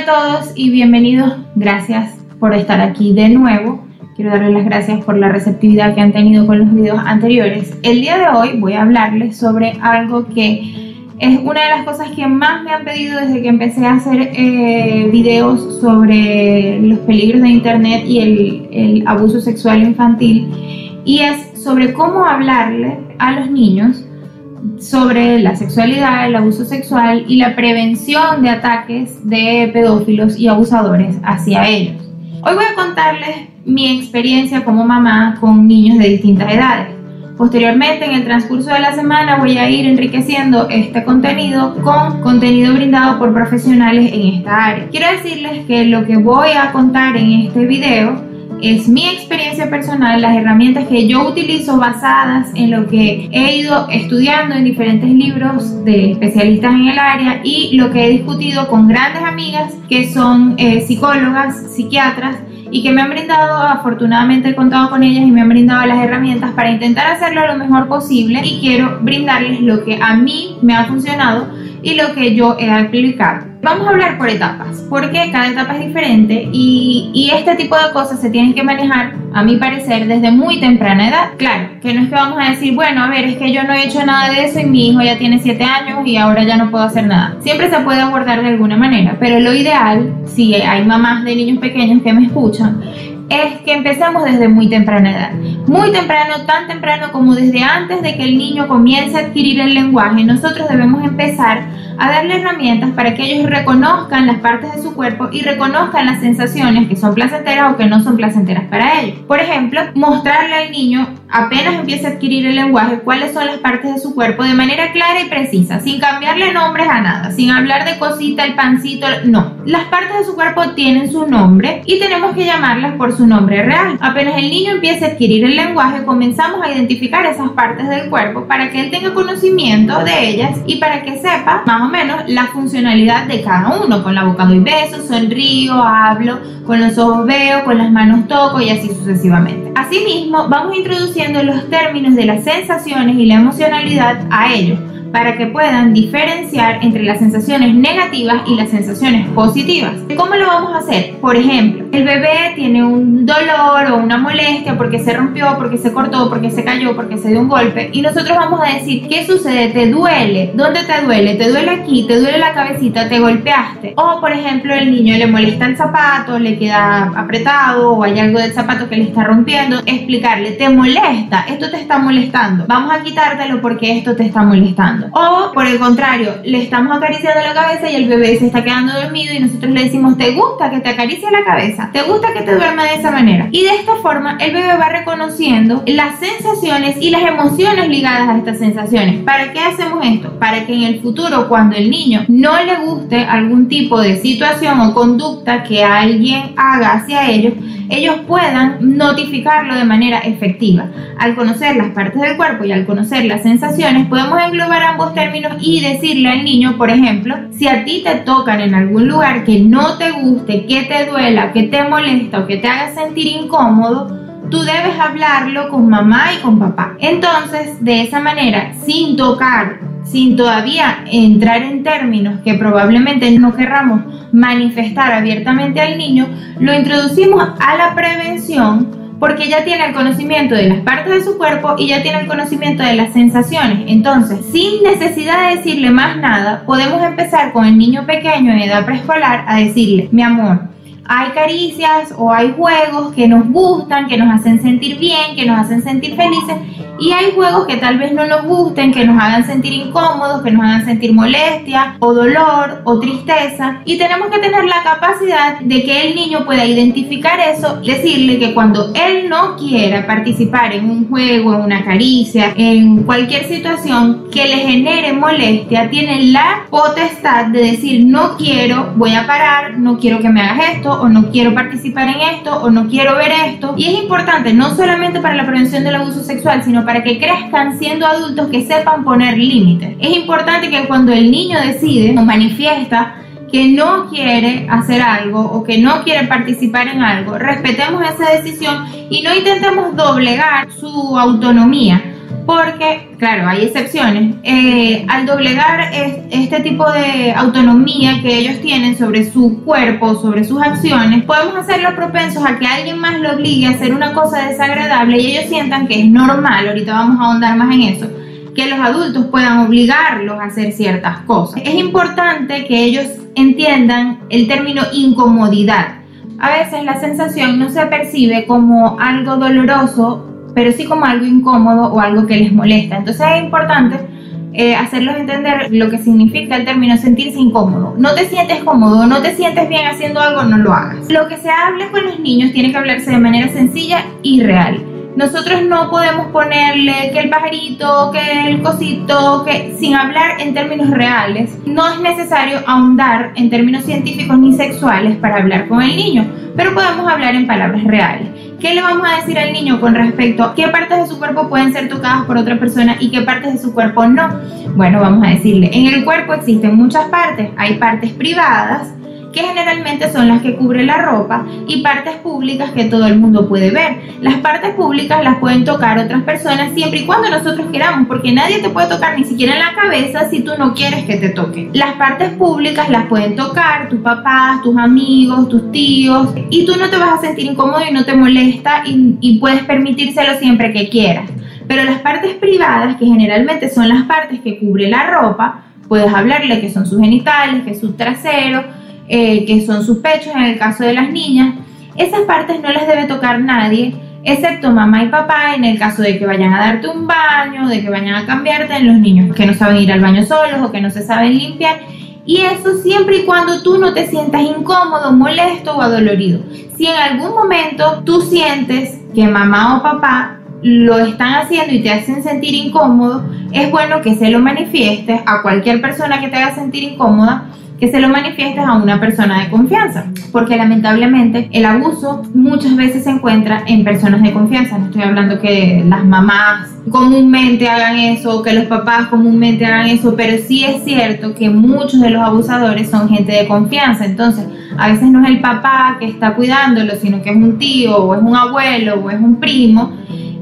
a todos y bienvenidos. Gracias por estar aquí de nuevo. Quiero darles las gracias por la receptividad que han tenido con los videos anteriores. El día de hoy voy a hablarles sobre algo que es una de las cosas que más me han pedido desde que empecé a hacer eh, videos sobre los peligros de internet y el, el abuso sexual infantil y es sobre cómo hablarle a los niños sobre la sexualidad, el abuso sexual y la prevención de ataques de pedófilos y abusadores hacia ellos. Hoy voy a contarles mi experiencia como mamá con niños de distintas edades. Posteriormente, en el transcurso de la semana, voy a ir enriqueciendo este contenido con contenido brindado por profesionales en esta área. Quiero decirles que lo que voy a contar en este video es mi experiencia personal, las herramientas que yo utilizo basadas en lo que he ido estudiando en diferentes libros de especialistas en el área y lo que he discutido con grandes amigas que son eh, psicólogas, psiquiatras y que me han brindado, afortunadamente he contado con ellas y me han brindado las herramientas para intentar hacerlo lo mejor posible y quiero brindarles lo que a mí me ha funcionado y lo que yo he aplicado. Vamos a hablar por etapas, porque cada etapa es diferente y, este tipo de cosas se tienen que manejar, a mi parecer, desde muy temprana edad. Claro, que no es que vamos a decir, bueno, a ver, es que yo no he hecho nada de eso y mi hijo ya tiene 7 años y ahora ya no puedo hacer nada. Siempre se puede abordar de alguna manera, pero lo ideal, si hay mamás de niños pequeños que me escuchan, es que empecemos desde muy temprana edad. Muy temprano, tan temprano como desde antes de que el niño comience a adquirir el lenguaje, nosotros debemos empezar a darle herramientas para que ellos reconozcan las partes de su cuerpo y reconozcan las sensaciones que son placenteras o que no son placenteras para ellos. Por ejemplo, mostrarle al niño apenas empiece a adquirir el lenguaje cuáles son las partes de su cuerpo de manera clara y precisa, sin cambiarle nombres a nada, sin hablar de cosita, el pancito, no. Las partes de su cuerpo tienen su nombre y tenemos que llamarlas por su nombre real. Apenas el niño empiece a adquirir el lenguaje, comenzamos a identificar esas partes del cuerpo para que él tenga conocimiento de ellas y para que sepa más o menos la funcionalidad de cada uno. Con la boca doy besos, sonrío, hablo, con los ojos veo, con las manos toco y así sucesivamente. Asimismo, vamos introduciendo los términos de las sensaciones y la emocionalidad a ellos para que puedan diferenciar entre las sensaciones negativas y las sensaciones positivas. ¿Cómo lo vamos a hacer? Por ejemplo, el bebé tiene un dolor o una molestia porque se rompió, porque se cortó, porque se cayó, porque se dio un golpe y nosotros vamos a decir, ¿qué sucede? ¿Te duele? ¿Dónde te duele? ¿Te duele aquí? ¿Te duele la cabecita? ¿Te golpeaste? O por ejemplo, el niño le molesta el zapato, le queda apretado o hay algo del zapato que le está rompiendo, explicarle, ¿te molesta? Esto te está molestando. Vamos a quitártelo porque esto te está molestando. O por el contrario, le estamos acariciando la cabeza y el bebé se está quedando dormido y nosotros le decimos, ¿te gusta que te acaricie la cabeza? ¿Te gusta que te duerma de esa manera? Y de esta forma el bebé va reconociendo las sensaciones y las emociones ligadas a estas sensaciones. ¿Para qué hacemos esto? Para que en el futuro, cuando el niño no le guste algún tipo de situación o conducta que alguien haga hacia ellos, ellos puedan notificarlo de manera efectiva. Al conocer las partes del cuerpo y al conocer las sensaciones, podemos englobar ambos términos y decirle al niño, por ejemplo, si a ti te tocan en algún lugar que no te guste, que te duela, que te molesta o que te haga sentir incómodo, tú debes hablarlo con mamá y con papá. Entonces, de esa manera, sin tocar, sin todavía entrar en términos que probablemente no querramos manifestar abiertamente al niño, lo introducimos a la prevención porque ya tiene el conocimiento de las partes de su cuerpo y ya tiene el conocimiento de las sensaciones. Entonces, sin necesidad de decirle más nada, podemos empezar con el niño pequeño en edad preescolar a decirle, mi amor, hay caricias o hay juegos que nos gustan, que nos hacen sentir bien, que nos hacen sentir felices y hay juegos que tal vez no nos gusten, que nos hagan sentir incómodos, que nos hagan sentir molestia o dolor o tristeza y tenemos que tener la capacidad de que el niño pueda identificar eso, decirle que cuando él no quiera participar en un juego, en una caricia, en cualquier situación que le genere molestia, tiene la potestad de decir no quiero, voy a parar, no quiero que me hagas esto o no quiero participar en esto o no quiero ver esto. Y es importante no solamente para la prevención del abuso sexual, sino para que crezcan siendo adultos que sepan poner límites. Es importante que cuando el niño decide o manifiesta que no quiere hacer algo o que no quiere participar en algo, respetemos esa decisión y no intentemos doblegar su autonomía porque, claro, hay excepciones. Eh, al doblegar este tipo de autonomía que ellos tienen sobre su cuerpo, sobre sus acciones, podemos hacerlos propensos a que alguien más lo obligue a hacer una cosa desagradable y ellos sientan que es normal, ahorita vamos a ahondar más en eso, que los adultos puedan obligarlos a hacer ciertas cosas. Es importante que ellos entiendan el término incomodidad. A veces la sensación no se percibe como algo doloroso pero sí como algo incómodo o algo que les molesta. Entonces es importante eh, hacerlos entender lo que significa el término sentirse incómodo. No te sientes cómodo, no te sientes bien haciendo algo, no lo hagas. Lo que se hable con los niños tiene que hablarse de manera sencilla y real. Nosotros no podemos ponerle que el pajarito, que el cosito, que sin hablar en términos reales. No es necesario ahondar en términos científicos ni sexuales para hablar con el niño, pero podemos hablar en palabras reales. ¿Qué le vamos a decir al niño con respecto a qué partes de su cuerpo pueden ser tocadas por otra persona y qué partes de su cuerpo no? Bueno, vamos a decirle, en el cuerpo existen muchas partes, hay partes privadas, que generalmente son las que cubre la ropa, y partes públicas que todo el mundo puede ver. Las partes públicas las pueden tocar otras personas siempre y cuando nosotros queramos, porque nadie te puede tocar ni siquiera en la cabeza si tú no quieres que te toque. Las partes públicas las pueden tocar tus papás, tus amigos, tus tíos, y tú no te vas a sentir incómodo y no te molesta y, y puedes permitírselo siempre que quieras. Pero las partes privadas, que generalmente son las partes que cubre la ropa, puedes hablarle que son sus genitales, que es su trasero, eh, que son sus pechos en el caso de las niñas, esas partes no las debe tocar nadie, excepto mamá y papá en el caso de que vayan a darte un baño, de que vayan a cambiarte en los niños que no saben ir al baño solos o que no se saben limpiar. Y eso siempre y cuando tú no te sientas incómodo, molesto o adolorido. Si en algún momento tú sientes que mamá o papá lo están haciendo y te hacen sentir incómodo, es bueno que se lo manifiestes a cualquier persona que te haga sentir incómoda que se lo manifiestes a una persona de confianza, porque lamentablemente el abuso muchas veces se encuentra en personas de confianza. No estoy hablando que las mamás comúnmente hagan eso, que los papás comúnmente hagan eso, pero sí es cierto que muchos de los abusadores son gente de confianza. Entonces, a veces no es el papá que está cuidándolo, sino que es un tío o es un abuelo o es un primo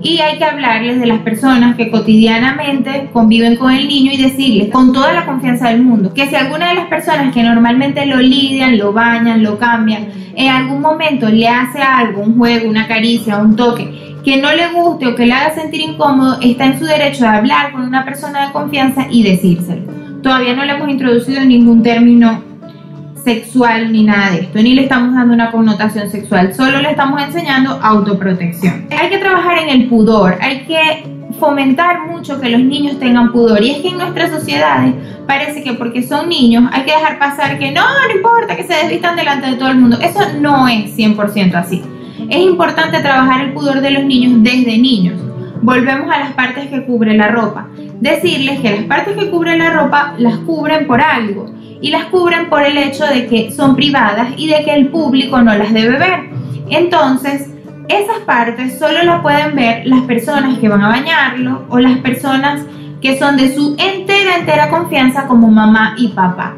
y hay que hablarles de las personas que cotidianamente conviven con el niño y decirles con toda la confianza del mundo que si alguna de las personas que normalmente lo lidian, lo bañan, lo cambian, en algún momento le hace algo, un juego, una caricia, un toque, que no le guste o que le haga sentir incómodo, está en su derecho de hablar con una persona de confianza y decírselo. Todavía no le hemos introducido ningún término sexual ni nada de esto, ni le estamos dando una connotación sexual, solo le estamos enseñando autoprotección. Hay que trabajar en el pudor, hay que fomentar mucho que los niños tengan pudor y es que en nuestras sociedades parece que porque son niños hay que dejar pasar que no, no importa que se desvistan delante de todo el mundo, eso no es 100% así. Es importante trabajar el pudor de los niños desde niños. Volvemos a las partes que cubre la ropa. Decirles que las partes que cubre la ropa las cubren por algo y las cubren por el hecho de que son privadas y de que el público no las debe ver. Entonces, esas partes solo las pueden ver las personas que van a bañarlo o las personas que son de su entera, entera confianza como mamá y papá.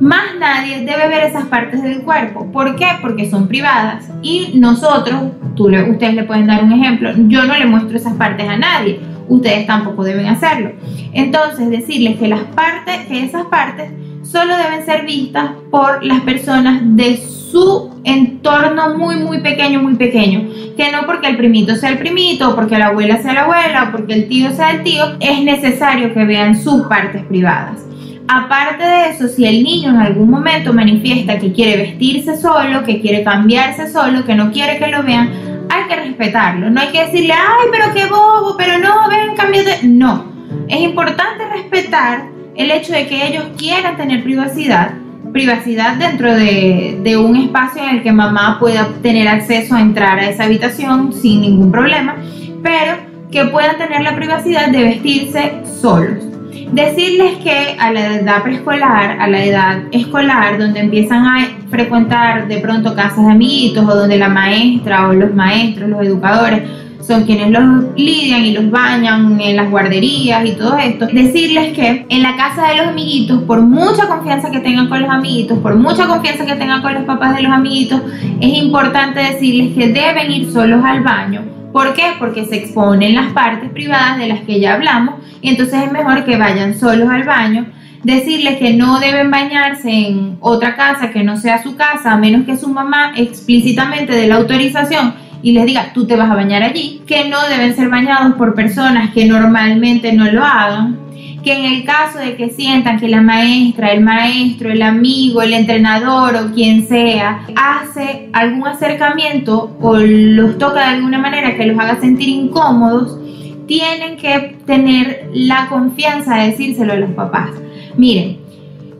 Más nadie debe ver esas partes del cuerpo. ¿Por qué? Porque son privadas y nosotros, tú le, ustedes le pueden dar un ejemplo, yo no le muestro esas partes a nadie, ustedes tampoco deben hacerlo. Entonces, decirles que las partes, que esas partes solo deben ser vistas por las personas de su entorno muy, muy pequeño, muy pequeño. Que no porque el primito sea el primito, porque la abuela sea la abuela, o porque el tío sea el tío, es necesario que vean sus partes privadas. Aparte de eso, si el niño en algún momento manifiesta que quiere vestirse solo, que quiere cambiarse solo, que no quiere que lo vean, hay que respetarlo. No hay que decirle, ay, pero qué bobo, pero no, ven, cámbiate. No. Es importante respetar el hecho de que ellos quieran tener privacidad, privacidad dentro de, un espacio en el que mamá pueda tener acceso a entrar a esa habitación sin ningún problema, pero que puedan tener la privacidad de vestirse solos. Decirles que a la edad preescolar, a la edad escolar, donde empiezan a frecuentar de pronto casas de amiguitos o donde la maestra o los maestros, los educadores, son quienes los lidian y los bañan en las guarderías y todo esto, decirles que en la casa de los amiguitos, por mucha confianza que tengan con los amiguitos, por mucha confianza que tengan con los papás de los amiguitos, es importante decirles que deben ir solos al baño ¿Por qué? Porque se exponen las partes privadas de las que ya hablamos y entonces es mejor que vayan solos al baño. Decirles que no deben bañarse en otra casa que no sea su casa, a menos que su mamá explícitamente dé la autorización y les diga, tú te vas a bañar allí, que no deben ser bañados por personas que normalmente no lo hagan, que en el caso de que sientan que la maestra, el maestro, el amigo, el entrenador o quien sea hace algún acercamiento o los toca de alguna manera que los haga sentir incómodos, tienen que tener la confianza de decírselo a los papás. Miren,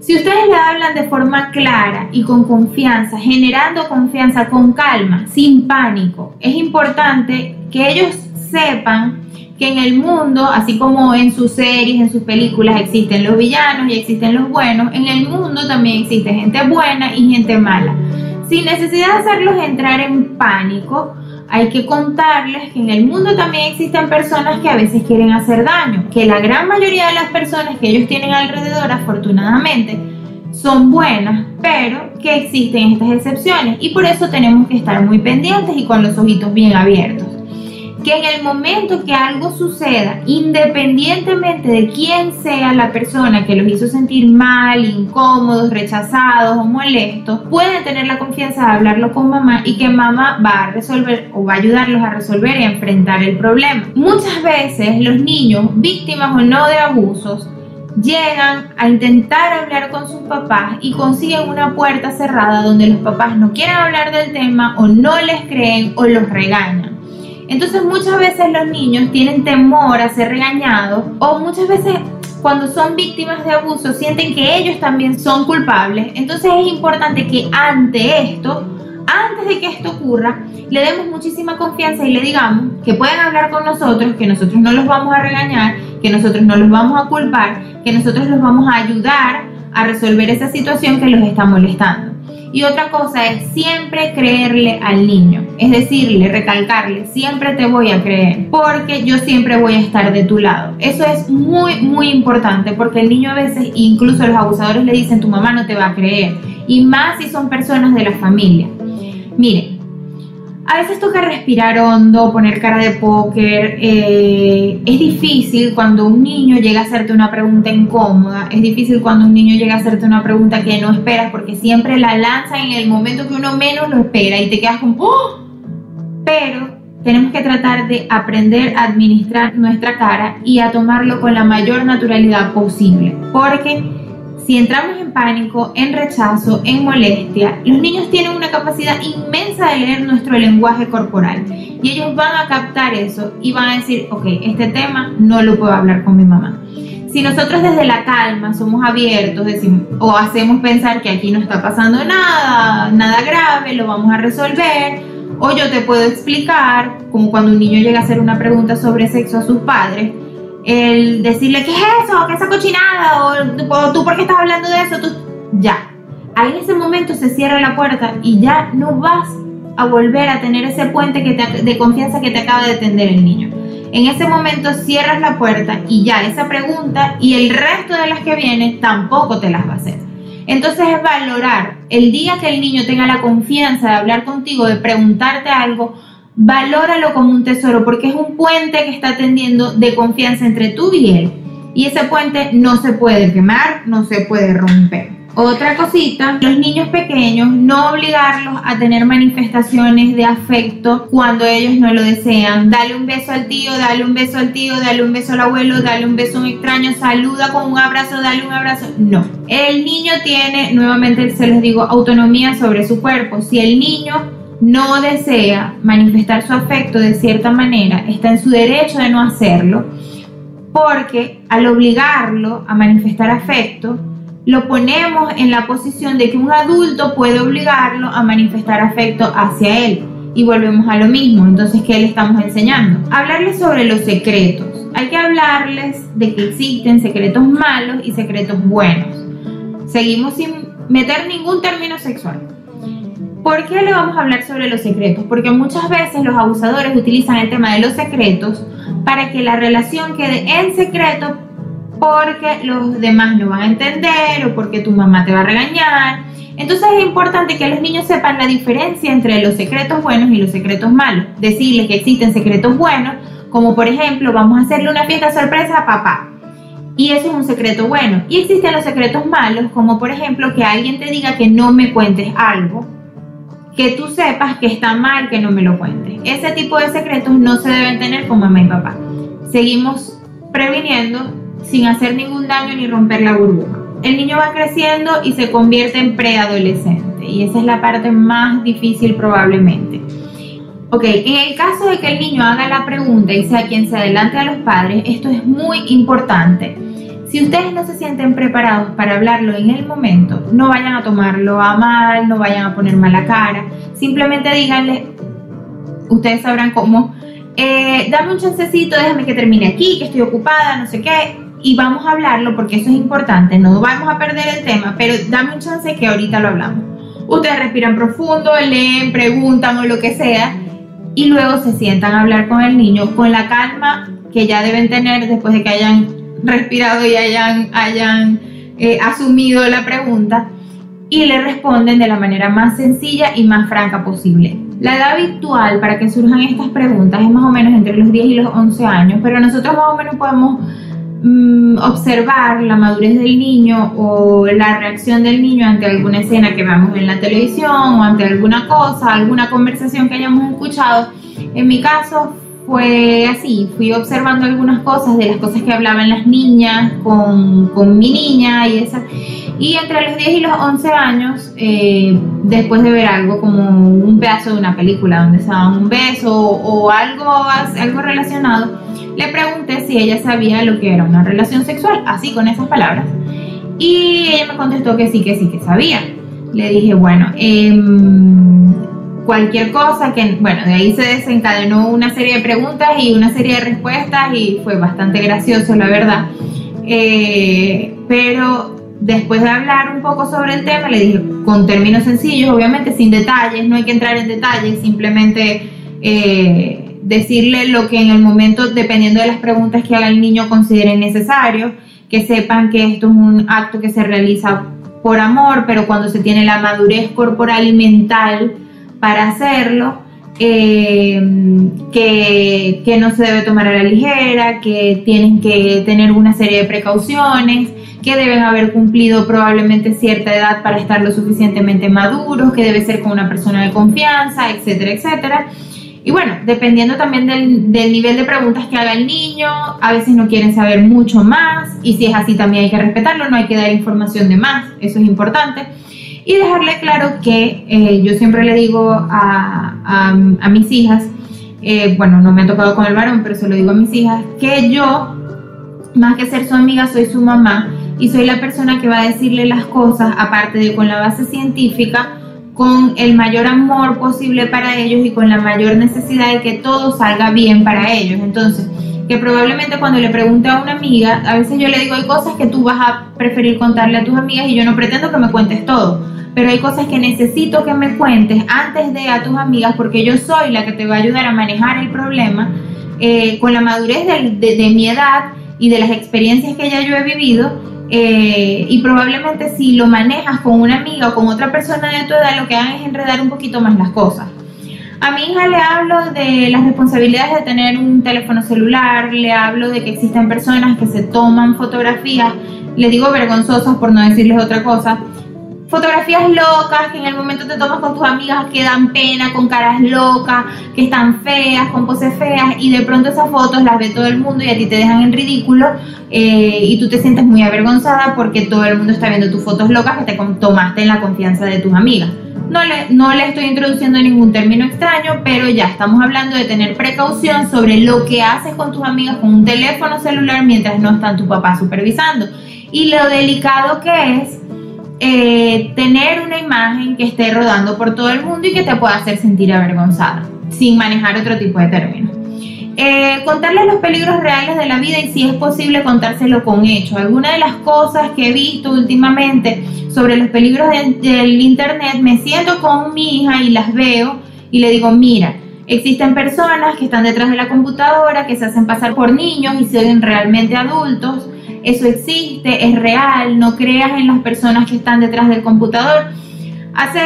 si ustedes le hablan de forma clara y con confianza, generando confianza con calma, sin pánico, es importante que ellos sepan que en el mundo, así como en sus series, en sus películas existen los villanos y existen los buenos, en el mundo también existe gente buena y gente mala. Sin necesidad de hacerlos entrar en pánico, hay que contarles que en el mundo también existen personas que a veces quieren hacer daño, que la gran mayoría de las personas que ellos tienen alrededor, afortunadamente, son buenas, pero que existen estas excepciones. Y por eso tenemos que estar muy pendientes y con los ojitos bien abiertos que en el momento que algo suceda, independientemente de quién sea la persona que los hizo sentir mal, incómodos, rechazados o molestos, pueden tener la confianza de hablarlo con mamá y que mamá va a resolver o va a ayudarlos a resolver y a enfrentar el problema. Muchas veces los niños, víctimas o no de abusos, llegan a intentar hablar con sus papás y consiguen una puerta cerrada donde los papás no quieren hablar del tema o no les creen o los regañan. Entonces muchas veces los niños tienen temor a ser regañados o muchas veces cuando son víctimas de abuso sienten que ellos también son culpables. Entonces es importante que ante esto, antes de que esto ocurra, le demos muchísima confianza y le digamos que pueden hablar con nosotros, que nosotros no los vamos a regañar, que nosotros no los vamos a culpar, que nosotros los vamos a ayudar a resolver esa situación que los está molestando. Y otra cosa es siempre creerle al niño, es decirle, recalcarle, siempre te voy a creer, porque yo siempre voy a estar de tu lado. Eso es muy, muy importante, porque el niño a veces, incluso los abusadores le dicen, tu mamá no te va a creer, y más si son personas de la familia. Miren, a veces toca respirar hondo, poner cara de póker. Eh, es difícil cuando un niño llega a hacerte una pregunta incómoda. Es difícil cuando un niño llega a hacerte una pregunta que no esperas porque siempre la lanza en el momento que uno menos lo espera y te quedas como ¡Oh! Pero tenemos que tratar de aprender a administrar nuestra cara y a tomarlo con la mayor naturalidad posible. Porque si entramos en pánico, en rechazo, en molestia, los niños tienen una capacidad inmensa de leer nuestro lenguaje corporal y ellos van a captar eso y van a decir, ok, este tema no lo puedo hablar con mi mamá. Si nosotros desde la calma somos abiertos o hacemos pensar que aquí no está pasando nada, nada grave, lo vamos a resolver, o yo te puedo explicar, como cuando un niño llega a hacer una pregunta sobre sexo a sus padres, el decirle, ¿qué es eso? ¿Qué es esa cochinada? O, tú, ¿por qué estás hablando de eso? Tú, ya. Ahí en ese momento se cierra la puerta y ya no vas a volver a tener ese puente que de confianza que te acaba de tender el niño. En ese momento cierras la puerta y ya esa pregunta y el resto de las que vienen tampoco te las va a hacer. Entonces es valorar el día que el niño tenga la confianza de hablar contigo, de preguntarte algo, valóralo como un tesoro porque es un puente que está tendiendo de confianza entre tú y él. Y ese puente no se puede quemar, no se puede romper. Otra cosita, los niños pequeños, no obligarlos a tener manifestaciones de afecto cuando ellos no lo desean. Dale un beso al tío, dale un beso al tío, dale un beso al abuelo, dale un beso a un extraño, saluda con un abrazo, dale un abrazo. No. El niño tiene, nuevamente se les digo, autonomía sobre su cuerpo. Si el niño no desea manifestar su afecto de cierta manera, está en su derecho de no hacerlo, porque al obligarlo a manifestar afecto, lo ponemos en la posición de que un adulto puede obligarlo a manifestar afecto hacia él. Y volvemos a lo mismo, entonces, ¿qué le estamos enseñando? Hablarles sobre los secretos. Hay que hablarles de que existen secretos malos y secretos buenos. Seguimos sin meter ningún término sexual. ¿Por qué le vamos a hablar sobre los secretos? Porque muchas veces los abusadores utilizan el tema de los secretos para que la relación quede en secreto porque los demás no van a entender o porque tu mamá te va a regañar. Entonces es importante que los niños sepan la diferencia entre los secretos buenos y los secretos malos. Decirles que existen secretos buenos, como por ejemplo, vamos a hacerle una fiesta sorpresa a papá. Y eso es un secreto bueno. Y existen los secretos malos, como por ejemplo que alguien te diga que no me cuentes algo, que tú sepas que está mal que no me lo cuentes. Ese tipo de secretos no se deben tener con mamá y papá. Seguimos previniendo sin hacer ningún daño ni romper la burbuja. El niño va creciendo y se convierte en preadolescente y esa es la parte más difícil probablemente. Ok, en el caso de que el niño haga la pregunta y sea quien se adelante a los padres, esto es muy importante. Si ustedes no se sienten preparados para hablarlo en el momento, no vayan a tomarlo a mal, no vayan a poner mala cara, simplemente díganle, ustedes sabrán cómo, eh, dame un chancecito, déjame que termine aquí, que estoy ocupada, no sé qué, y vamos a hablarlo porque eso es importante, no vamos a perder el tema, pero dame un chance que ahorita lo hablamos. Ustedes respiran profundo, leen, preguntan o lo que sea y luego se sientan a hablar con el niño con la calma que ya deben tener después de que hayan respirado y hayan, hayan eh, asumido la pregunta y le responden de la manera más sencilla y más franca posible. La edad habitual para que surjan estas preguntas es más o menos entre los 10 y los 11 años, pero nosotros más o menos podemos Mm, observar la madurez del niño o la reacción del niño ante alguna escena que veamos en la televisión o ante alguna cosa, alguna conversación que hayamos escuchado. En mi caso fue así, fui observando algunas cosas de las cosas que hablaban las niñas con, con mi niña y esa. Y entre los 10 y los 11 años, eh, después de ver algo como un pedazo de una película donde se daban un beso o, algo, algo relacionado, le pregunté si ella sabía lo que era una relación sexual, así con esas palabras. Y ella me contestó que sí, que sí, que sabía. Le dije, bueno, em, cualquier cosa que, bueno, de ahí se desencadenó una serie de preguntas y una serie de respuestas y fue bastante gracioso, la verdad. Eh, pero después de hablar un poco sobre el tema, le dije con términos sencillos, obviamente sin detalles, no hay que entrar en detalles, simplemente eh, decirle lo que en el momento, dependiendo de las preguntas que haga el niño, consideren necesario, que sepan que esto es un acto que se realiza por amor, pero cuando se tiene la madurez corporal y mental para hacerlo, eh, que, que, no se debe tomar a la ligera, que tienen que tener una serie de precauciones, que deben haber cumplido probablemente cierta edad para estar lo suficientemente maduros, que debe ser con una persona de confianza, etcétera, etcétera. Y bueno, dependiendo también del, del, nivel de preguntas que haga el niño, a veces no quieren saber mucho más y si es así también hay que respetarlo, no hay que dar información de más, eso es importante. Y dejarle claro que eh, yo siempre le digo a, a, mis hijas, eh, bueno, no me ha tocado con el varón, pero se lo digo a mis hijas, que yo, más que ser su amiga, soy su mamá y soy la persona que va a decirle las cosas, aparte de con la base científica, con el mayor amor posible para ellos y con la mayor necesidad de que todo salga bien para ellos. Entonces, que probablemente cuando le pregunte a una amiga, a veces yo le digo, hay cosas que tú vas a preferir contarle a tus amigas y yo no pretendo que me cuentes todo, pero hay cosas que necesito que me cuentes antes de a tus amigas porque yo soy la que te va a ayudar a manejar el problema eh, con la madurez de, de mi edad y de las experiencias que ya yo he vivido eh, y probablemente si lo manejas con una amiga o con otra persona de tu edad, lo que hagan es enredar un poquito más las cosas. A mi hija le hablo de las responsabilidades de tener un teléfono celular, le hablo de que existen personas que se toman fotografías, le digo vergonzosas por no decirles otra cosa, fotografías locas que en el momento te tomas con tus amigas que dan pena, con caras locas, que están feas, con poses feas, y de pronto esas fotos las ve todo el mundo y a ti te dejan en ridículo eh, y tú te sientes muy avergonzada porque todo el mundo está viendo tus fotos locas que te tomaste en la confianza de tus amigas. No le, no le estoy introduciendo ningún término extraño, pero ya estamos hablando de tener precaución sobre lo que haces con tus amigas con un teléfono celular mientras no están tu papá supervisando. Y lo delicado que es eh, tener una imagen que esté rodando por todo el mundo y que te pueda hacer sentir avergonzada, sin manejar otro tipo de términos. Eh, contarles los peligros reales de la vida y si es posible contárselo con hechos. Algunas de las cosas que he visto últimamente sobre los peligros del Internet, me siento con mi hija y las veo y le digo, mira, existen personas que están detrás de la computadora, que se hacen pasar por niños y se ven realmente adultos eso existe, es real, no creas en las personas que están detrás del computador. Hace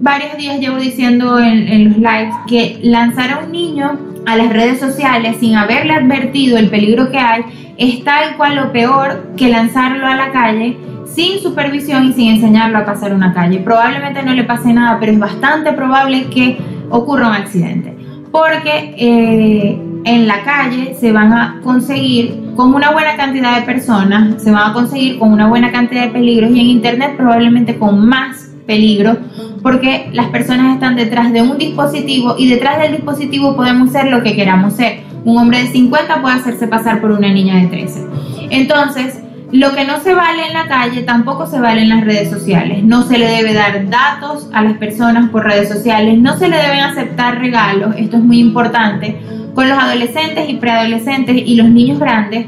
varios días llevo diciendo en, los lives que lanzar a un niño a las redes sociales sin haberle advertido el peligro que hay es tal cual o peor que lanzarlo a la calle sin supervisión y sin enseñarlo a pasar una calle. Probablemente no le pase nada, pero es bastante probable que ocurra un accidente. Porque eh, en la calle se van a conseguir con una buena cantidad de personas, se van a conseguir con una buena cantidad de peligros y en internet probablemente con más peligro porque las personas están detrás de un dispositivo y detrás del dispositivo podemos ser lo que queramos ser. Un hombre de 50 puede hacerse pasar por una niña de 13. Entonces, lo que no se vale en la calle tampoco se vale en las redes sociales. No se le debe dar datos a las personas por redes sociales, no se le deben aceptar regalos, esto es muy importante. Con los adolescentes y preadolescentes y los niños grandes,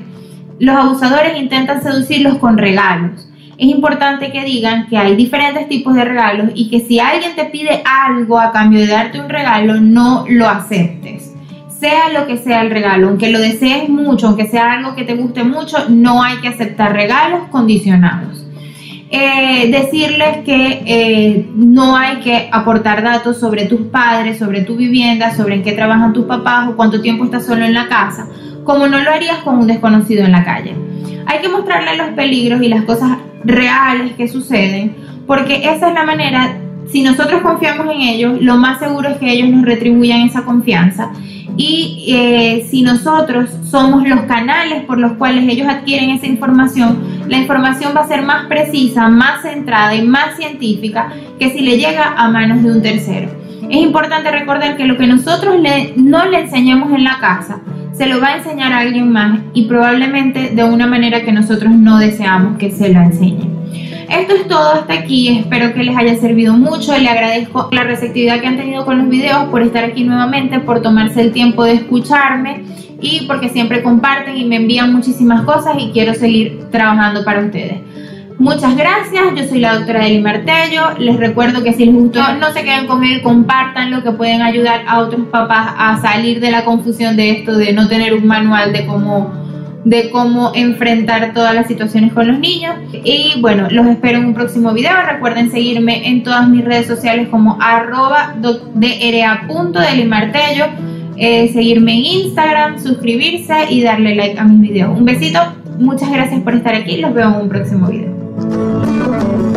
los abusadores intentan seducirlos con regalos. Es importante que digan que hay diferentes tipos de regalos y que si alguien te pide algo a cambio de darte un regalo, no lo aceptes sea lo que sea el regalo, aunque lo desees mucho, aunque sea algo que te guste mucho, no hay que aceptar regalos condicionados. Eh, decirles que eh, no hay que aportar datos sobre tus padres, sobre tu vivienda, sobre en qué trabajan tus papás o cuánto tiempo estás solo en la casa, como no lo harías con un desconocido en la calle. Hay que mostrarle los peligros y las cosas reales que suceden, porque esa es la manera, si nosotros confiamos en ellos, lo más seguro es que ellos nos retribuyan esa confianza y eh, si nosotros somos los canales por los cuales ellos adquieren esa información, la información va a ser más precisa, más centrada y más científica que si le llega a manos de un tercero. Es importante recordar que lo que nosotros no le enseñamos en la casa, se lo va a enseñar a alguien más y probablemente de una manera que nosotros no deseamos que se lo enseñe. Esto es todo hasta aquí, espero que les haya servido mucho, le agradezco la receptividad que han tenido con los videos, por estar aquí nuevamente, por tomarse el tiempo de escucharme y porque siempre comparten y me envían muchísimas cosas y quiero seguir trabajando para ustedes. Muchas gracias, yo soy la doctora Eli Martello, les recuerdo que si les gustó no se queden con él, compartanlo, que pueden ayudar a otros papás a salir de la confusión de esto de no tener un manual de cómo de cómo enfrentar todas las situaciones con los niños. Y bueno, los espero en un próximo video. Recuerden seguirme en todas mis redes sociales como arroba dra.delimartello, eh, seguirme en Instagram, suscribirse y darle like a mis videos. Un besito, muchas gracias por estar aquí. Los veo en un próximo video. Música